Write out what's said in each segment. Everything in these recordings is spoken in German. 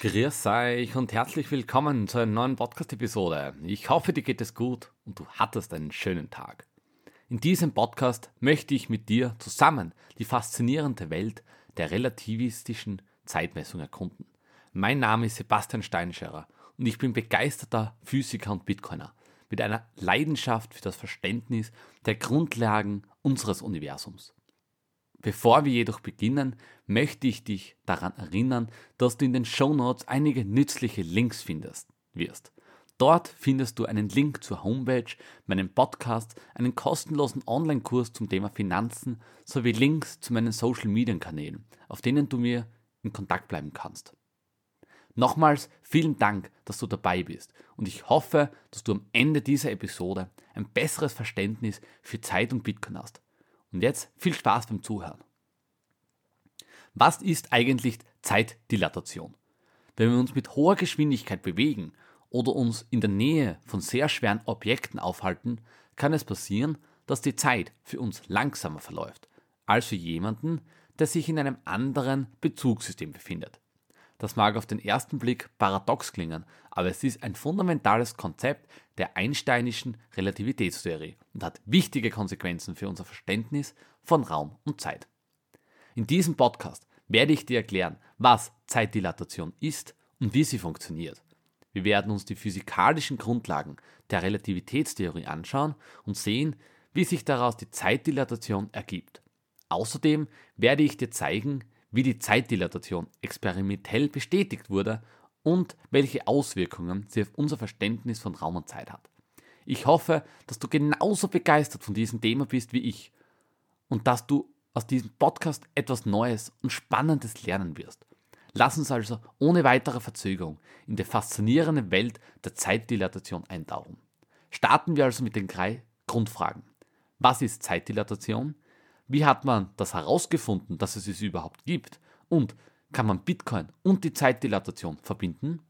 Grüß euch und herzlich willkommen zu einer neuen Podcast-Episode. Ich hoffe, dir geht es gut und du hattest einen schönen Tag. In diesem Podcast möchte ich mit dir zusammen die faszinierende Welt der relativistischen Zeitmessung erkunden. Mein Name ist Sebastian Steinscherer und ich bin begeisterter Physiker und Bitcoiner mit einer Leidenschaft für das Verständnis der Grundlagen unseres Universums. Bevor wir jedoch beginnen, möchte ich dich daran erinnern, dass du in den Show Notes einige nützliche Links findest wirst. Dort findest du einen Link zur Homepage, meinem Podcast, einen kostenlosen Online-Kurs zum Thema Finanzen sowie Links zu meinen Social-Media-Kanälen, auf denen du mir in Kontakt bleiben kannst. Nochmals vielen Dank, dass du dabei bist und ich hoffe, dass du am Ende dieser Episode ein besseres Verständnis für Zeit und Bitcoin hast. Und jetzt viel Spaß beim Zuhören. Was ist eigentlich Zeitdilatation? Wenn wir uns mit hoher Geschwindigkeit bewegen oder uns in der Nähe von sehr schweren Objekten aufhalten, kann es passieren, dass die Zeit für uns langsamer verläuft als für jemanden, der sich in einem anderen Bezugssystem befindet. Das mag auf den ersten Blick paradox klingen, aber es ist ein fundamentales Konzept der einsteinischen Relativitätstheorie und hat wichtige Konsequenzen für unser Verständnis von Raum und Zeit. In diesem Podcast werde ich dir erklären, was Zeitdilatation ist und wie sie funktioniert. Wir werden uns die physikalischen Grundlagen der Relativitätstheorie anschauen und sehen, wie sich daraus die Zeitdilatation ergibt. Außerdem werde ich dir zeigen, wie die Zeitdilatation experimentell bestätigt wurde und welche Auswirkungen sie auf unser Verständnis von Raum und Zeit hat. Ich hoffe, dass du genauso begeistert von diesem Thema bist wie ich und dass du aus diesem Podcast etwas Neues und Spannendes lernen wirst. Lass uns also ohne weitere Verzögerung in die faszinierende Welt der Zeitdilatation eintauchen. Starten wir also mit den drei Grundfragen. Was ist Zeitdilatation? Wie hat man das herausgefunden, dass es es überhaupt gibt? Und kann man Bitcoin und die Zeitdilatation verbinden?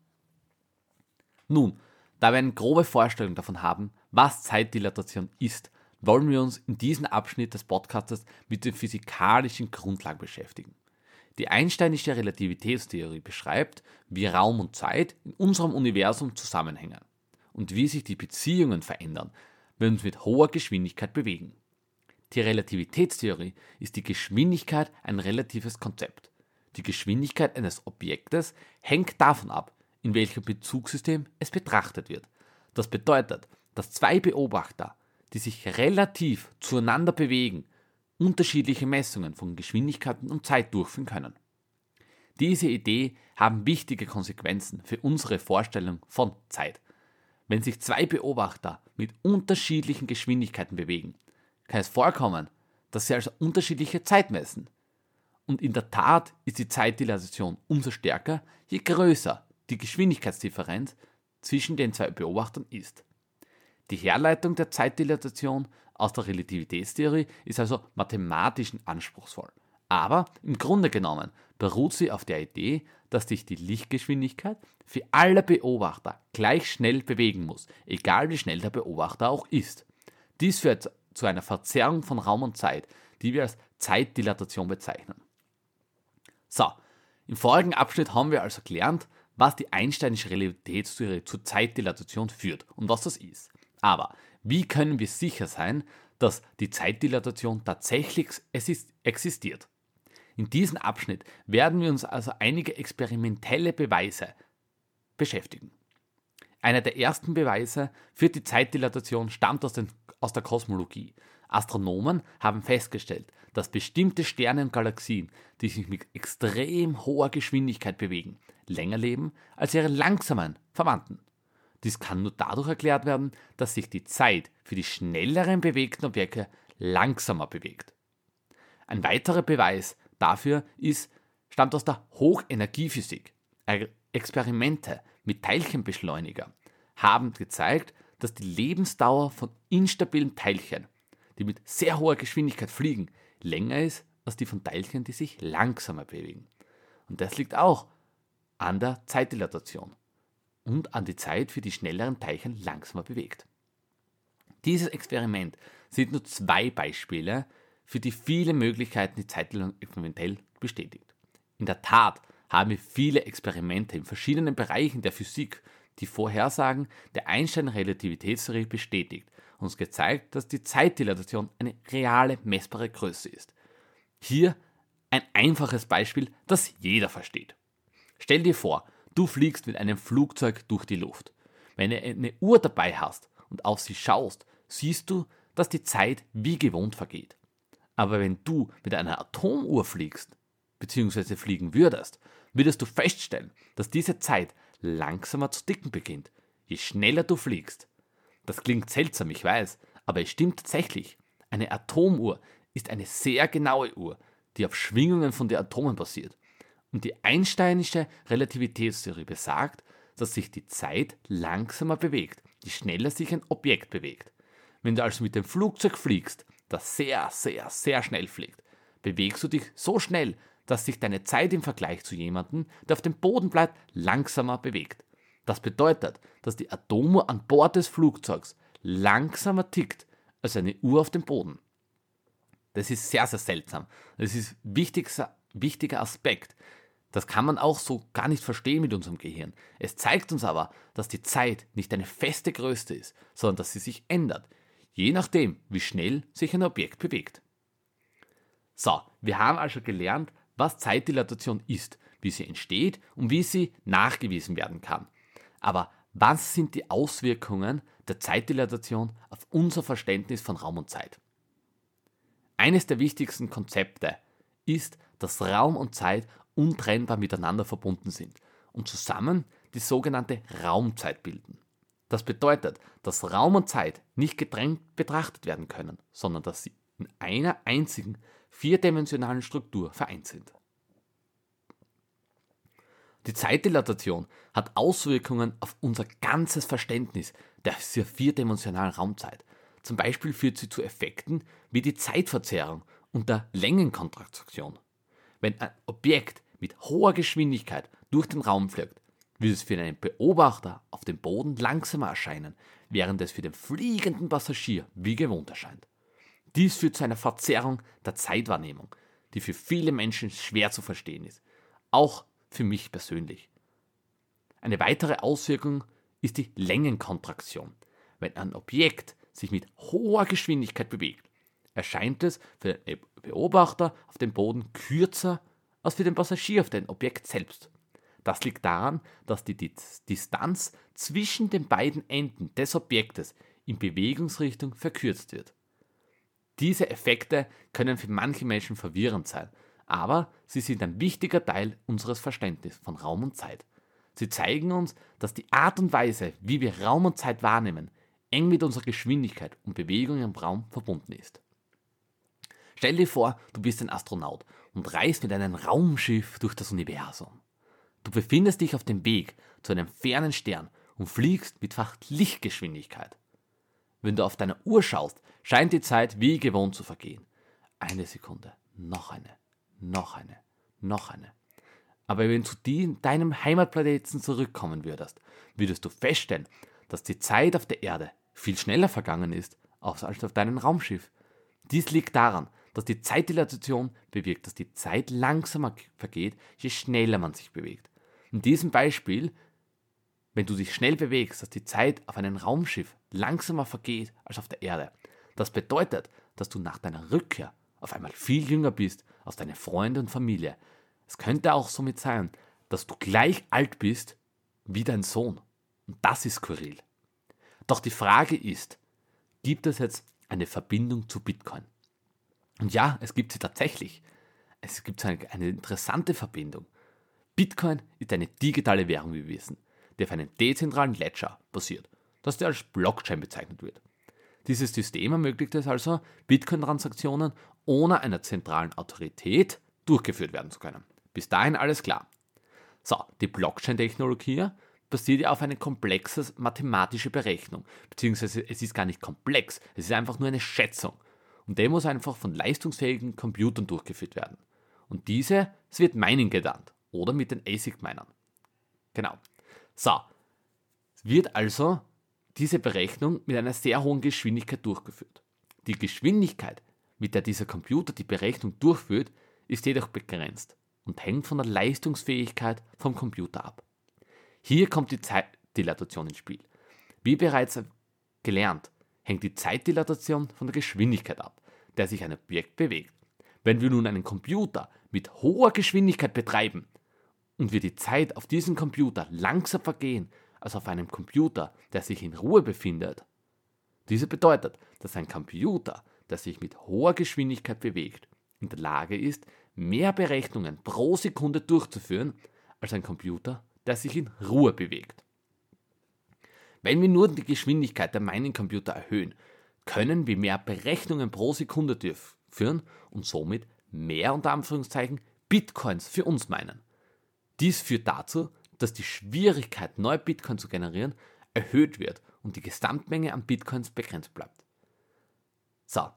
Nun, da wir eine grobe Vorstellung davon haben, was Zeitdilatation ist, wollen wir uns in diesem Abschnitt des Podcasts mit den physikalischen Grundlagen beschäftigen. Die einsteinische Relativitätstheorie beschreibt, wie Raum und Zeit in unserem Universum zusammenhängen und wie sich die Beziehungen verändern, wenn wir uns mit hoher Geschwindigkeit bewegen. Die Relativitätstheorie ist die Geschwindigkeit ein relatives Konzept. Die Geschwindigkeit eines Objektes hängt davon ab, in welchem Bezugssystem es betrachtet wird. Das bedeutet, dass zwei Beobachter, die sich relativ zueinander bewegen, unterschiedliche Messungen von Geschwindigkeiten und Zeit durchführen können. Diese Idee haben wichtige Konsequenzen für unsere Vorstellung von Zeit. Wenn sich zwei Beobachter mit unterschiedlichen Geschwindigkeiten bewegen, kann es vorkommen, dass sie also unterschiedliche Zeit messen. Und in der Tat ist die Zeitdilatation umso stärker, je größer die Geschwindigkeitsdifferenz zwischen den zwei Beobachtern ist. Die Herleitung der Zeitdilatation aus der Relativitätstheorie ist also mathematisch anspruchsvoll. Aber im Grunde genommen beruht sie auf der Idee, dass sich die Lichtgeschwindigkeit für alle Beobachter gleich schnell bewegen muss, egal wie schnell der Beobachter auch ist. Dies führt zu einer Verzerrung von Raum und Zeit, die wir als Zeitdilatation bezeichnen. So, im vorigen Abschnitt haben wir also gelernt, was die Einsteinische Relativitätstheorie zur Zeitdilatation führt und was das ist. Aber wie können wir sicher sein, dass die Zeitdilatation tatsächlich existiert? In diesem Abschnitt werden wir uns also einige experimentelle Beweise beschäftigen. Einer der ersten Beweise für die Zeitdilatation stammt aus, den, aus der Kosmologie. Astronomen haben festgestellt, dass bestimmte Sterne und Galaxien, die sich mit extrem hoher Geschwindigkeit bewegen, länger leben als ihre langsamen Verwandten. Dies kann nur dadurch erklärt werden, dass sich die Zeit für die schnelleren bewegten Objekte langsamer bewegt. Ein weiterer Beweis dafür ist, stammt aus der Hochenergiephysik. Experimente mit Teilchenbeschleuniger haben gezeigt, dass die Lebensdauer von instabilen Teilchen, die mit sehr hoher Geschwindigkeit fliegen, länger ist als die von Teilchen, die sich langsamer bewegen. Und das liegt auch an der Zeitdilatation und an die Zeit für die schnelleren Teilchen langsamer bewegt. Dieses Experiment sind nur zwei Beispiele für die vielen Möglichkeiten, die Zeitdilatation experimentell bestätigt. In der Tat haben wir viele Experimente in verschiedenen Bereichen der Physik, die Vorhersagen der Einstein-Relativitätstheorie bestätigt und uns gezeigt, dass die Zeitdilatation eine reale messbare Größe ist. Hier ein einfaches Beispiel, das jeder versteht. Stell dir vor, du fliegst mit einem Flugzeug durch die Luft. Wenn du eine Uhr dabei hast und auf sie schaust, siehst du, dass die Zeit wie gewohnt vergeht. Aber wenn du mit einer Atomuhr fliegst, bzw. fliegen würdest, würdest du feststellen, dass diese Zeit langsamer zu ticken beginnt, je schneller du fliegst. Das klingt seltsam, ich weiß, aber es stimmt tatsächlich. Eine Atomuhr ist eine sehr genaue Uhr, die auf Schwingungen von den Atomen basiert. Und die Einsteinische Relativitätstheorie besagt, dass sich die Zeit langsamer bewegt, je schneller sich ein Objekt bewegt. Wenn du also mit dem Flugzeug fliegst, das sehr, sehr, sehr schnell fliegt, bewegst du dich so schnell, dass sich deine Zeit im Vergleich zu jemandem, der auf dem Boden bleibt, langsamer bewegt. Das bedeutet, dass die Atomuhr an Bord des Flugzeugs langsamer tickt als eine Uhr auf dem Boden. Das ist sehr, sehr seltsam. Das ist ein wichtiger Aspekt. Das kann man auch so gar nicht verstehen mit unserem Gehirn. Es zeigt uns aber, dass die Zeit nicht eine feste Größe ist, sondern dass sie sich ändert, je nachdem, wie schnell sich ein Objekt bewegt. So, wir haben also gelernt, was Zeitdilatation ist, wie sie entsteht und wie sie nachgewiesen werden kann. Aber was sind die Auswirkungen der Zeitdilatation auf unser Verständnis von Raum und Zeit? Eines der wichtigsten Konzepte ist, dass Raum und Zeit untrennbar miteinander verbunden sind und zusammen die sogenannte Raumzeit bilden. Das bedeutet, dass Raum und Zeit nicht getrennt betrachtet werden können, sondern dass sie in einer einzigen vierdimensionalen Struktur vereint sind. Die Zeitdilatation hat Auswirkungen auf unser ganzes Verständnis der vierdimensionalen Raumzeit. Zum Beispiel führt sie zu Effekten wie die Zeitverzerrung und der Längenkontraktion. Wenn ein Objekt mit hoher Geschwindigkeit durch den Raum fliegt, wird es für einen Beobachter auf dem Boden langsamer erscheinen, während es für den fliegenden Passagier wie gewohnt erscheint. Dies führt zu einer Verzerrung der Zeitwahrnehmung, die für viele Menschen schwer zu verstehen ist, auch für mich persönlich. Eine weitere Auswirkung ist die Längenkontraktion. Wenn ein Objekt sich mit hoher Geschwindigkeit bewegt, erscheint es für den Beobachter auf dem Boden kürzer als für den Passagier auf dem Objekt selbst. Das liegt daran, dass die Distanz zwischen den beiden Enden des Objektes in Bewegungsrichtung verkürzt wird. Diese Effekte können für manche Menschen verwirrend sein, aber sie sind ein wichtiger Teil unseres Verständnisses von Raum und Zeit. Sie zeigen uns, dass die Art und Weise, wie wir Raum und Zeit wahrnehmen, eng mit unserer Geschwindigkeit und Bewegung im Raum verbunden ist. Stell dir vor, du bist ein Astronaut und reist mit einem Raumschiff durch das Universum. Du befindest dich auf dem Weg zu einem fernen Stern und fliegst mit Lichtgeschwindigkeit. Wenn du auf deine Uhr schaust, scheint die Zeit wie gewohnt zu vergehen. Eine Sekunde, noch eine, noch eine, noch eine. Aber wenn du zu deinem Heimatplaneten zurückkommen würdest, würdest du feststellen, dass die Zeit auf der Erde viel schneller vergangen ist als auf deinem Raumschiff. Dies liegt daran, dass die Zeitdilatation bewirkt, dass die Zeit langsamer vergeht, je schneller man sich bewegt. In diesem Beispiel, wenn du dich schnell bewegst, dass die Zeit auf einem Raumschiff langsamer vergeht als auf der Erde. Das bedeutet, dass du nach deiner Rückkehr auf einmal viel jünger bist als deine Freunde und Familie. Es könnte auch somit sein, dass du gleich alt bist wie dein Sohn. Und das ist skurril. Doch die Frage ist, gibt es jetzt eine Verbindung zu Bitcoin? Und ja, es gibt sie tatsächlich. Es gibt eine, eine interessante Verbindung. Bitcoin ist eine digitale Währung, wie wir wissen, die auf einem dezentralen Ledger basiert, das als Blockchain bezeichnet wird. Dieses System ermöglicht es also, Bitcoin-Transaktionen ohne einer zentralen Autorität durchgeführt werden zu können. Bis dahin alles klar. So, die Blockchain-Technologie basiert ja auf eine komplexe mathematische Berechnung, beziehungsweise es ist gar nicht komplex, es ist einfach nur eine Schätzung. Und der muss einfach von leistungsfähigen Computern durchgeführt werden. Und diese, es wird Mining genannt oder mit den ASIC-Minern. Genau. So, es wird also diese Berechnung mit einer sehr hohen Geschwindigkeit durchgeführt. Die Geschwindigkeit, mit der dieser Computer die Berechnung durchführt, ist jedoch begrenzt. und hängt von der Leistungsfähigkeit vom Computer ab. Hier kommt die Zeitdilatation ins Spiel. Wie bereits gelernt, hängt die Zeitdilatation von der Geschwindigkeit ab, der sich ein Objekt bewegt. Wenn wir nun einen Computer mit hoher Geschwindigkeit betreiben und wir die Zeit auf diesem Computer langsam vergehen als auf einem Computer, der sich in Ruhe befindet, diese bedeutet, dass ein Computer, der sich mit hoher Geschwindigkeit bewegt, in der Lage ist, mehr Berechnungen pro Sekunde durchzuführen als ein Computer, der sich in Ruhe bewegt. Wenn wir nur die Geschwindigkeit der Mining-Computer erhöhen, können wir mehr Berechnungen pro Sekunde durchführen und somit mehr unter Anführungszeichen Bitcoins für uns meinen. Dies führt dazu, dass die Schwierigkeit, neue Bitcoins zu generieren, erhöht wird und die Gesamtmenge an Bitcoins begrenzt bleibt. So,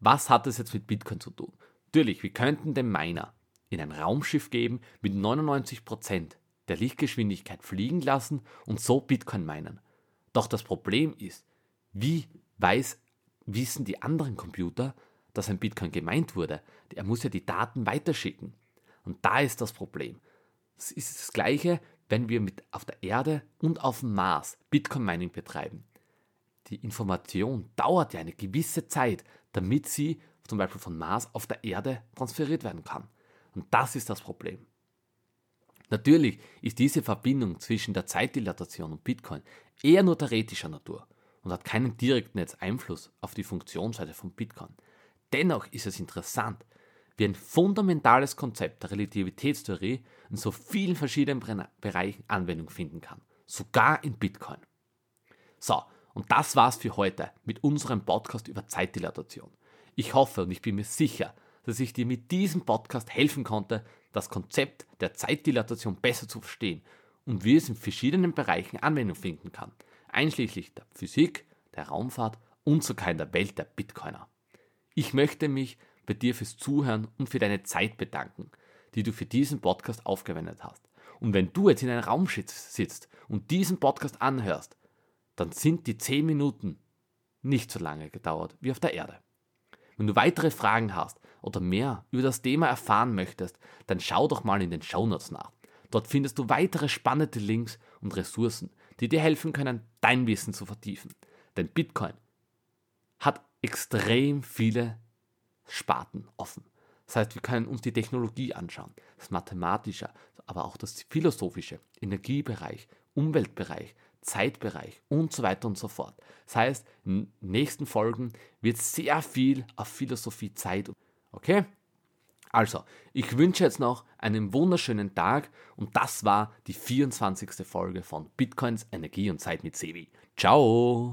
was hat das jetzt mit Bitcoin zu tun? Natürlich, wir könnten dem Miner in ein Raumschiff geben mit 99% der Lichtgeschwindigkeit fliegen lassen und so Bitcoin meinen. Doch das Problem ist, wie weiß, wissen die anderen Computer, dass ein Bitcoin gemeint wurde? Er muss ja die Daten weiterschicken. Und da ist das Problem. Es ist das gleiche, wenn wir mit auf der Erde und auf dem Mars Bitcoin Mining betreiben. Die Information dauert ja eine gewisse Zeit, damit sie zum Beispiel von Mars auf der Erde transferiert werden kann. Und das ist das Problem. Natürlich ist diese Verbindung zwischen der Zeitdilatation und Bitcoin eher nur theoretischer Natur und hat keinen direkten Einfluss auf die Funktionsweise von Bitcoin. Dennoch ist es interessant, wie ein fundamentales Konzept der Relativitätstheorie in so vielen verschiedenen Bereichen Anwendung finden kann, sogar in Bitcoin. So, und das war's für heute mit unserem Podcast über Zeitdilatation. Ich hoffe und ich bin mir sicher, dass ich dir mit diesem Podcast helfen konnte, das Konzept der Zeitdilatation besser zu verstehen und wie es in verschiedenen Bereichen Anwendung finden kann, einschließlich der Physik, der Raumfahrt und sogar in der Welt der Bitcoiner. Ich möchte mich bei dir fürs Zuhören und für deine Zeit bedanken, die du für diesen Podcast aufgewendet hast. Und wenn du jetzt in einem Raum sitzt und diesen Podcast anhörst, dann sind die 10 Minuten nicht so lange gedauert wie auf der Erde. Wenn du weitere Fragen hast oder mehr über das Thema erfahren möchtest, dann schau doch mal in den Shownotes nach. Dort findest du weitere spannende Links und Ressourcen, die dir helfen können, dein Wissen zu vertiefen. Denn Bitcoin hat extrem viele Sparten offen. Das heißt, wir können uns die Technologie anschauen, das Mathematische, aber auch das Philosophische, Energiebereich, Umweltbereich, Zeitbereich und so weiter und so fort. Das heißt, in den nächsten Folgen wird sehr viel auf Philosophie Zeit. Okay? Also, ich wünsche jetzt noch einen wunderschönen Tag und das war die 24. Folge von Bitcoins Energie und Zeit mit Sevi. Ciao!